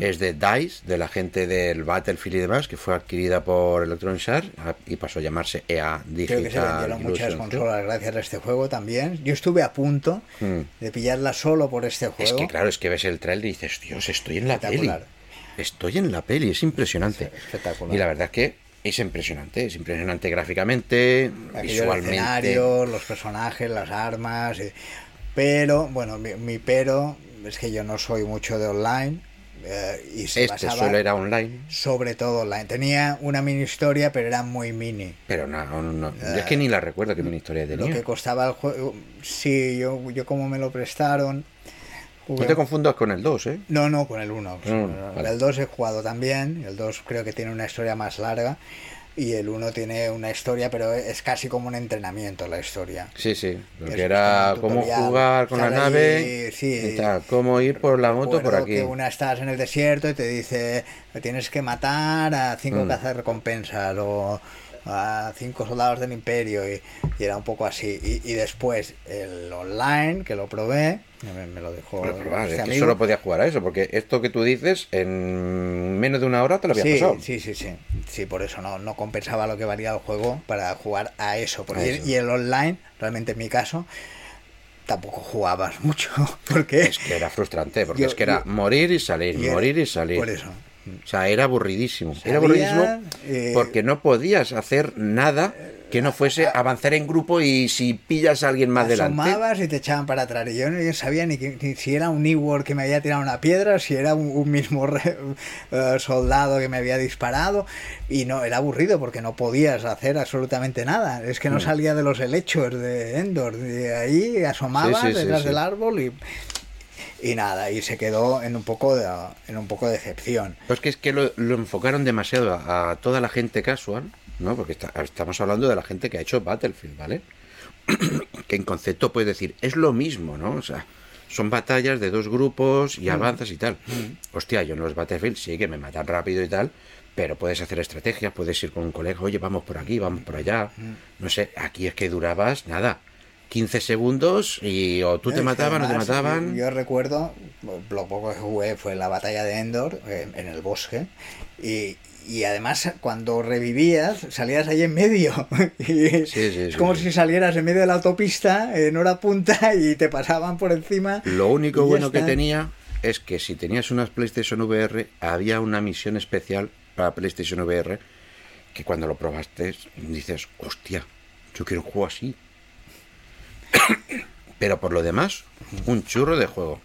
es de DICE, de la gente del Battlefield y demás, que fue adquirida por Electronic Arts ah, y pasó a llamarse EA Digital. Creo que se vendieron muchas Illusion, consolas gracias a este juego también. Yo estuve a punto Mm. de pillarla solo por este juego. Es que claro, es que ves el trailer y dices, Dios, estoy en la peli. Estoy en la peli, es impresionante. Espectacular. Y la verdad es que es impresionante, es impresionante gráficamente, Aquellos visualmente. los personajes, las armas. y- Pero, bueno, mi, mi pero es que yo no soy mucho de online. Eh, y se Este solo era online, sobre todo online. Tenía una mini historia, pero era muy mini. pero no, no, no. Yo es que ni la recuerdo qué mini historia Lo tenía. que costaba el juego. Sí, yo, yo como me lo prestaron, No te confundas con el 2, ¿eh? No, no, con el 1. Mm, vale. El 2 he jugado también, el 2 creo que tiene una historia más larga y el 1 tiene una historia, pero es casi como un entrenamiento la historia. Sí, sí, porque Es era cómo jugar con la nave allí, sí. y tal, cómo ir por la moto por aquí. que una estás en el desierto y te dice tienes que matar a cinco Mm. cazarrecompensas o a cinco soldados del imperio y, y era un poco así y, y después el online que lo probé me, me lo dejó Pero, pero, este es que amigo. solo podías jugar a eso, porque esto que tú dices, en menos de una hora te lo habías sí, pasado. sí, sí, sí. Sí, por eso no, no compensaba lo que valía el juego para jugar a eso. Porque, A eso. Y el online, realmente en mi caso, tampoco jugabas [laughs] mucho. Porque Es que era frustrante, porque Yo- es que era yo- morir y salir, y era- morir y salir. Por eso. O sea, era aburridísimo. Era aburridísimo eh, porque no podías hacer nada que no fuese avanzar en grupo y si pillas a alguien más delante. asomabas y te echaban para atrás. Y yo no sabía ni, que- ni si era un Ewok que me había tirado una piedra, si era un, un mismo re- [laughs] eh, soldado que me había disparado. Y no, era aburrido porque no podías hacer absolutamente nada. Es que no Mm. salía de los helechos de Endor. De ahí asomabas Sí, sí, sí, detrás del árbol y, y nada. Y se quedó en un poco de, en un poco de decepción. Pues que es que lo, lo enfocaron demasiado a, a toda la gente casual, ¿no? Porque está- estamos hablando de la gente que ha hecho Battlefield, ¿vale? [clears throat] que en concepto puedes decir, es lo mismo, ¿no? O sea, son batallas de dos grupos y avanzas y tal. Hostia, yo en los Battlefield sí que me matan rápido y tal, pero puedes hacer estrategias, puedes ir con un colega, oye, vamos por aquí, vamos por allá. No sé, aquí es que durabas nada. 15 segundos y o tú te mataban o te mataban. Yo, yo recuerdo, lo poco que jugué fue la batalla de Endor, en el bosque, y, y además cuando revivías salías ahí en medio. [laughs] Y Sí, sí, es sí, como si salieras en medio de la autopista en hora punta [laughs] y te pasaban por encima. Lo único bueno que tenía es que si tenías unas PlayStation VR, había una misión especial para PlayStation VR que cuando lo probaste dices, hostia, yo quiero un juego así. [coughs] Pero por lo demás, un churro de juego.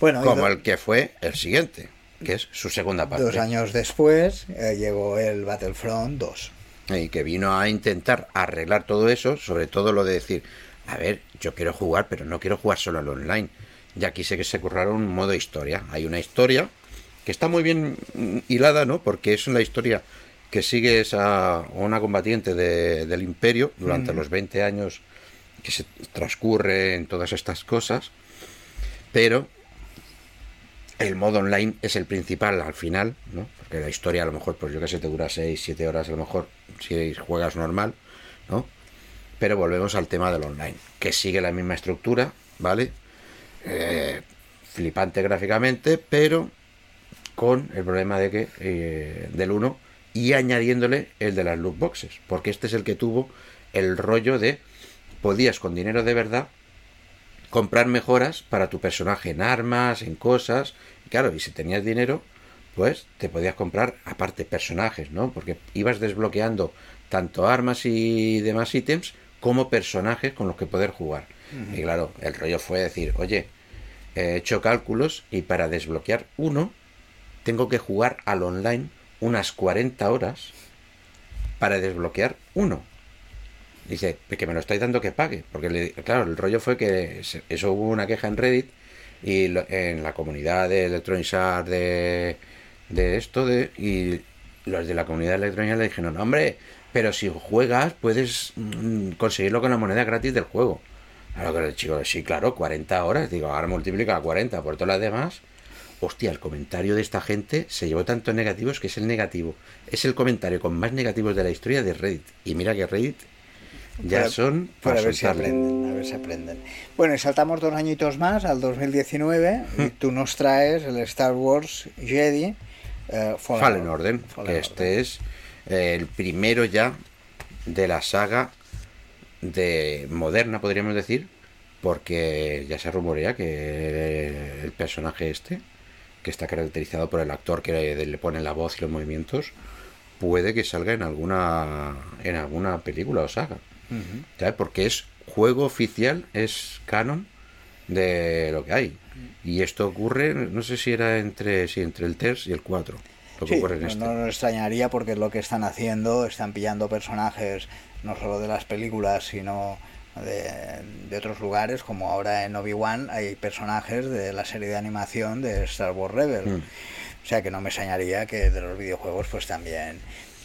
Bueno, Como el que fue el siguiente, que es su segunda parte. dos años después eh, llegó el Battlefront 2. Y que vino a intentar arreglar todo eso, sobre todo lo de decir, a ver, yo quiero jugar, pero no quiero jugar solo al online. Y aquí sé que se curraron un modo historia. Hay una historia que está muy bien mm, hilada, ¿no? Porque es una historia que sigues a una combatiente de- del imperio durante los 20 años que se transcurre en todas estas cosas, pero el modo online es el principal al final, ¿no? Porque la historia a lo mejor, pues yo que sé, te dura 6, 7 horas a lo mejor si juegas normal, ¿no? Pero volvemos al tema del online, que sigue la misma estructura, ¿vale? Eh, flipante gráficamente, pero con el problema de que eh, del 1 y añadiéndole el de las loot boxes, porque este es el que tuvo el rollo de podías con dinero de verdad comprar mejoras para tu personaje en armas, en cosas. Y claro, y si tenías dinero, pues te podías comprar aparte personajes, ¿no? Porque ibas desbloqueando tanto armas y demás ítems como personajes con los que poder jugar. Y claro, el rollo fue decir, oye, he hecho cálculos y para desbloquear uno tengo que jugar al online unas 40 horas para desbloquear uno. Dice, que me lo estáis dando que pague. Porque, le- claro, el rollo fue que eso hubo una queja en Reddit y lo- en la comunidad de Electronic Arts de, de esto, de, y los de la comunidad electrónica le dijeron, hombre, pero si juegas puedes mm, conseguirlo con la moneda gratis del juego. A lo que el chico, sí, claro, 40 horas. Digo, ahora multiplica 40 por todas las demás. Hostia, el comentario de esta gente se llevó tantos negativos que es el negativo. Es el comentario con más negativos de la historia de Reddit. Y mira que Reddit ya Para- son para para ver si aprenden, a ver si aprenden. Bueno, y saltamos dos añitos más al 2019 y [laughs] tú nos traes el Star Wars Jedi eh, Fallen, Fallen Order, Fallen que este es eh, el primero ya de la saga de moderna, podríamos decir, porque ya se rumorea que el personaje este, que está caracterizado por el actor que le pone la voz y los movimientos, puede que salga en alguna en alguna película o saga. Porque es juego oficial, es canon de lo que hay. Y esto ocurre, no sé si era entre, sí, entre el 3 y el 4. Lo que Sí, ocurre en no, este. no nos extrañaría porque es lo que están haciendo, están pillando personajes no solo de las películas, sino de, de otros lugares, como ahora en Obi-Wan hay personajes de la serie de animación de Star Wars Rebel. Mm. O sea que no me extrañaría que de los videojuegos pues también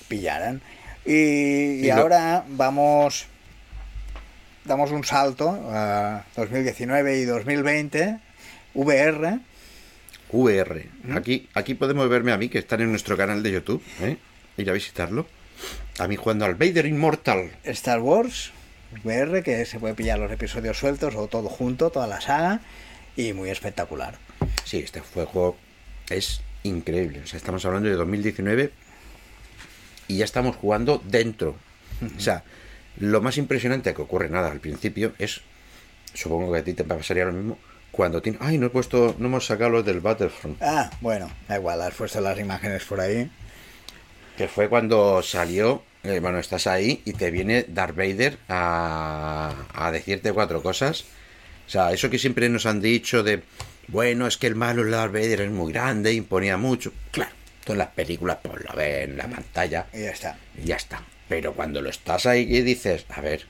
pillaran. Y, y Y lo- ahora vamos, damos un salto a 2019 y 2020, VR. VR. Aquí, aquí podemos verme a mí, que están en nuestro canal de YouTube, ¿eh? ir a visitarlo. A mí jugando al Vader Immortal. Star Wars VR, que se puede pillar los episodios sueltos o todo junto, toda la saga, y muy espectacular. Sí, este juego es increíble. O sea, estamos hablando de 2019 y ya estamos jugando dentro. O sea, lo más impresionante que ocurre nada al principio es, supongo que a ti te pasaría lo mismo, cuando tiene... Ay, no he puesto, no hemos sacado los del Battlefront. Ah, bueno, da igual, has puesto las imágenes por ahí. Que fue cuando salió, eh, bueno, estás ahí y te viene Darth Vader a, a decirte cuatro cosas. O sea, eso que siempre nos han dicho de, bueno, es que el malo Darth Vader es muy grande, imponía mucho. Claro, todas las películas pues lo ven en la pantalla Y ya está. y ya está. Pero cuando lo estás ahí y dices, a ver,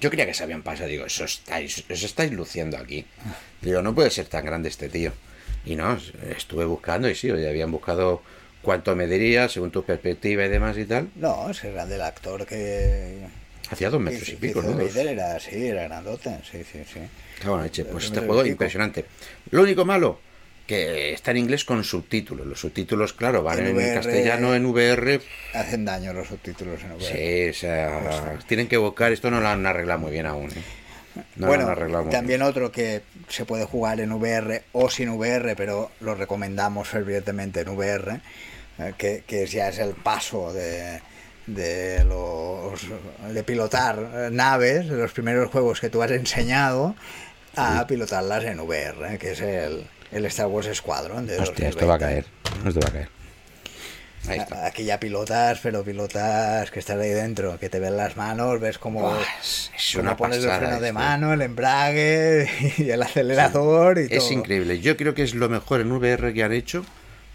yo creía que se habían pasado, digo, eso estáis, os estáis luciendo aquí. Digo, no puede ser tan grande este tío. Y no, estuve buscando y sí, oye, habían buscado cuánto me diría, según tu perspectiva y demás y tal. No, ese era del actor que... Hacía dos metros y pico, ¿no? Era así, era grandote, sí, sí, sí. En la leche. Pues este juego impresionante. Lo único malo, que está en inglés con subtítulos. Los subtítulos, claro, van En castellano, en VR. Hacen daño los subtítulos en VR. Sí, o sea, tienen que buscar. Esto no lo han arreglado muy bien aún. ¿eh? No bueno, lo han también bien. otro que se puede jugar en VR o sin VR, pero lo recomendamos fervientemente en VR, eh, que, que ya es el paso de, de los de pilotar eh, naves, de los primeros juegos que tú has enseñado a pilotarlas en VR, que es el, el Star Wars Squadron de Hostia, esto va a 2020. caer. Esto va a caer. Ahí está. Aquí ya pilotas, pero pilotas que estás ahí dentro, que te ven las manos, ves cómo, Buah, es- es cómo una pones el pasada freno de esto. mano, el embrague [laughs] y el acelerador y Es todo. increíble. Yo creo que es lo mejor en VR que han hecho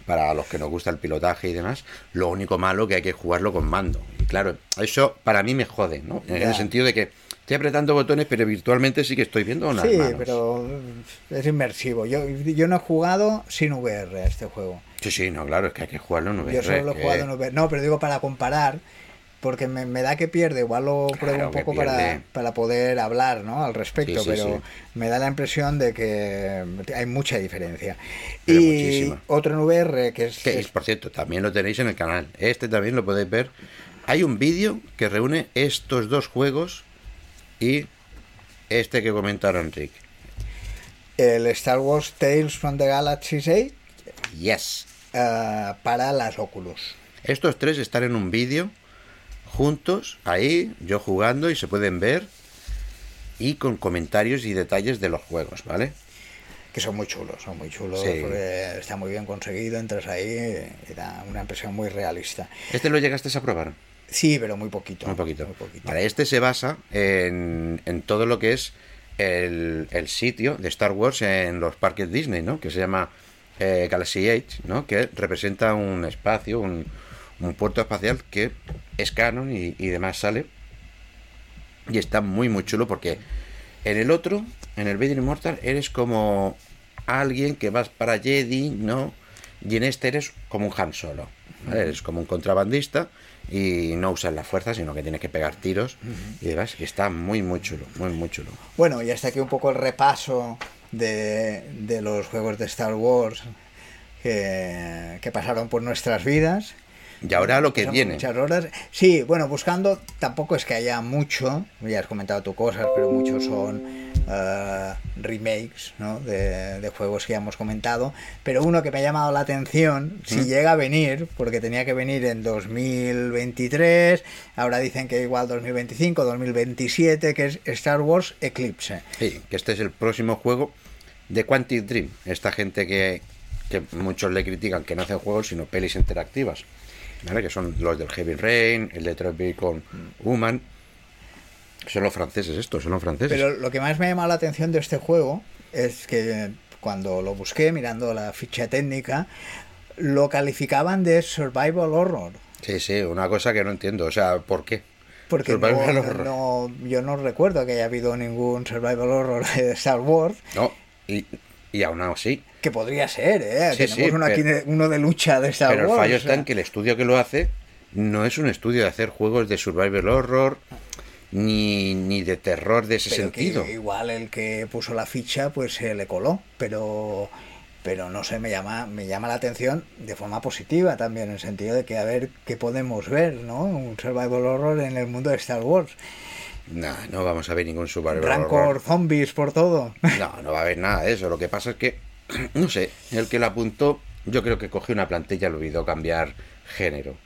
para los que nos gusta el pilotaje y demás. Lo único malo que hay que jugarlo con mando. Y claro, eso para mí me jode, ¿no? En Ya. el sentido de que estoy apretando botones, pero virtualmente sí que estoy viendo unas Sí, manos. pero es inmersivo. Yo, yo no he jugado sin VR a este juego. Sí, sí, no, claro, es que hay que jugarlo en VR. Yo solo lo he jugado en VR. No, pero digo para comparar, porque me, me da que pierde. Igual lo pruebo Claro un poco para, para poder hablar ¿no? al respecto, Sí, sí, pero sí. me da la impresión de que hay mucha diferencia. Pero y muchísima. otro en VR que es... Que, es- por cierto, también lo tenéis en el canal. Este también lo podéis ver. Hay un vídeo que reúne estos dos juegos y este que comentaron Rick. el Star Wars Tales from the Galaxy's Edge Yes. eh, para las Oculus. Estos tres están en un vídeo juntos, ahí, yo jugando y se pueden ver y con comentarios y detalles de los juegos, ¿vale? Que son muy chulos, son muy chulos, Sí. porque está muy bien conseguido, entras ahí y da una impresión muy realista. ¿Este lo llegaste a probar? Sí, pero muy poquito. Muy poquito. muy poquito. Vale, este se basa en, en todo lo que es el, el sitio de Star Wars en los parques Disney, ¿no? Que se llama eh, Galaxy Edge, ¿no? Que representa un espacio, un, un puerto espacial que es canon y, y demás sale. Y está muy, muy chulo porque en el otro, en el Vader Immortal, eres como alguien que vas para Jedi, ¿no? Y en este eres como un Han Solo. ¿vale? Eres como un contrabandista y no usas la fuerza, sino que tienes que pegar tiros y demás. Y está muy, muy chulo, muy, muy chulo. Bueno, y hasta aquí un poco el repaso de, de los juegos de Star Wars que, que pasaron por nuestras vidas. Y ahora lo que viene. Muchas horas. Sí, bueno, buscando tampoco es que haya mucho, ya has comentado tú cosas, pero muchos son eh, remakes ¿no? de, de juegos que ya hemos comentado. Pero uno que me ha llamado la atención, si ¿Mm? llega a venir, porque tenía que venir en 2023, ahora dicen que igual 2025, 2027, que es Star Wars Eclipse. Sí, que este es el próximo juego de Quantic Dream. Esta gente que, que muchos le critican que no hacen juegos, sino pelis interactivas. ¿Vale? Que son los del Heavy Rain, el Detroit Become Human. Son los franceses estos, son los franceses. Pero lo que más me ha llamado la atención de este juego es que cuando lo busqué mirando la ficha técnica, lo calificaban de survival horror. Sí, sí, una cosa que no entiendo. O sea, ¿por qué? Porque Survival no, horror. no- yo no recuerdo que haya habido ningún survival horror [laughs] de Star Wars. No, y, y aún así. Que podría ser, ¿eh? Sí, Tenemos sí, uno, aquí pero- de- uno de lucha de Star Pero el Wars. fallo o está en que el estudio que lo hace no es un estudio de hacer juegos de survival horror ni, ni de terror de ese Pero que sentido. igual el que puso la ficha pues se le coló, pero pero no sé, me llama me llama la atención de forma positiva también en el sentido de que a ver qué podemos ver, ¿no? Un survival horror en el mundo de Star Wars. No, no vamos a ver ningún survival Rancor, horror. zombies por todo. No, no va a haber nada de eso. Lo que pasa es que, no sé, el que lo apuntó, yo creo que cogió una plantilla y olvidó cambiar género.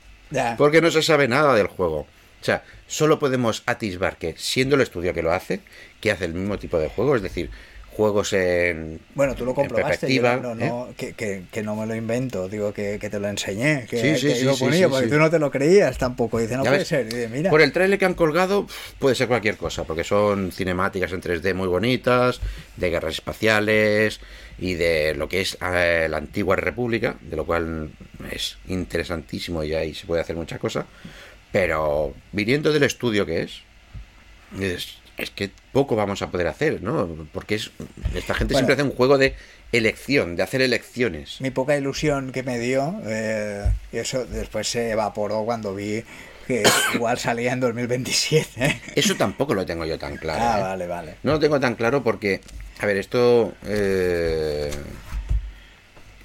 Porque no se sabe nada del juego. O sea, solo podemos atisbar que, siendo el estudio que lo hace, que hace el mismo tipo de juego, es decir, juegos en. Bueno, tú lo comprobaste, yo no, ¿eh? que, que- que no me lo invento, digo que, que te lo enseñé, que, Sí, sí, sí, porque tú no te lo creías tampoco, dice, no Ya puede ves, ser, dice, mira. Por el trailer que han colgado, puede ser cualquier cosa, porque son cinemáticas en 3D muy bonitas, de guerras espaciales y de lo que es eh, la antigua república, de lo cual es interesantísimo y ahí se puede hacer mucha cosa. Pero viniendo del estudio que es, es, es que poco vamos a poder hacer, ¿no? Porque es esta gente Bueno. siempre hace un juego de elección, de hacer elecciones. mi poca ilusión que me dio, eh, eso después se evaporó cuando vi que [coughs] igual salía en 2027. ¿eh? Eso tampoco lo tengo yo tan claro. ah, ¿eh? vale, vale. No lo tengo tan claro porque, a ver, esto eh,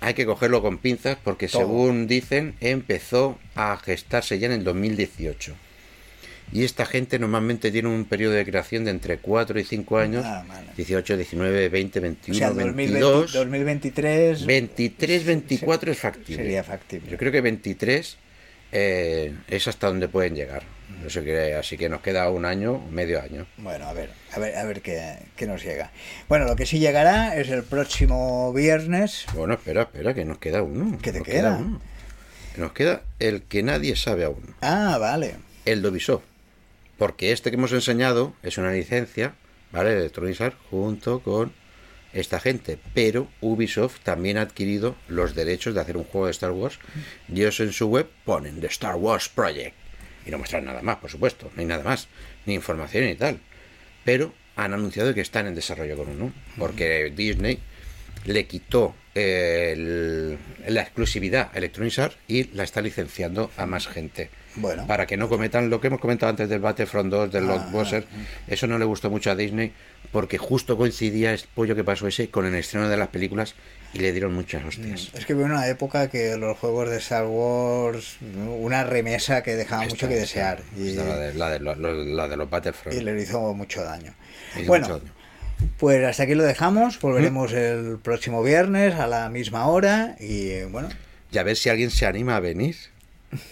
hay que cogerlo con pinzas porque Todo. según dicen empezó a gestarse ya en el 2018. Y esta gente normalmente tiene un periodo de creación de entre 4 y 5 años. Ah, vale. 18, 19, 20, O 21, sea, 2020 22. 2023 23, 24 es factible. sería factible. Yo creo que 23 eh, es hasta donde pueden llegar. No sé qué, así que nos queda un año, medio año. Bueno, a ver, a ver, a ver qué, qué nos llega. Bueno, lo que sí llegará es el próximo viernes. Bueno, espera, espera, que nos queda uno. ¿Qué te Nos queda? uno. Nos queda el que nadie sabe aún, Ah, vale. el de Ubisoft. Porque este que hemos enseñado es una licencia, ¿vale? De Electronic Arts junto con esta gente. Pero Ubisoft también ha adquirido los derechos de hacer un juego de Star Wars. Y ellos en su web ponen The Star Wars Project. Y no muestran nada más, por supuesto. No hay nada más. Ni información ni tal. Pero han anunciado que están en desarrollo con uno. Porque Disney le quitó eh, el- la exclusividad a Electronic Arts y la está licenciando a más gente. Bueno. Para que no cometan lo que hemos comentado antes del Battlefront 2, del Ah, Blockbuster. Eso no le gustó mucho a Disney porque justo coincidía el pollo que pasó ese con el estreno de las películas y le dieron muchas hostias. Es que hubo una época que los juegos de Star Wars, una remesa que dejaba mucho que esta- desear. Y, la, de, la, de, los- los- la de los Battlefront. y le hizo mucho daño. Hizo Bueno, mucho daño. Pues hasta aquí lo dejamos. Volveremos ¿Mm? el próximo viernes a la misma hora. Y bueno, Y a ver si alguien se anima a venir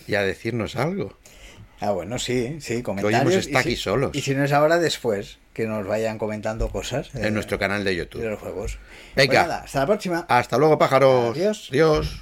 y a decirnos algo. ah, bueno, sí, sí, comentarios. y estado si- aquí solos. Y si no es ahora, después, que nos vayan comentando cosas eh, En nuestro canal de de YouTube. los juegos. Venga. Pues nada, hasta la próxima. Hasta luego, pájaros. Adiós. Adiós.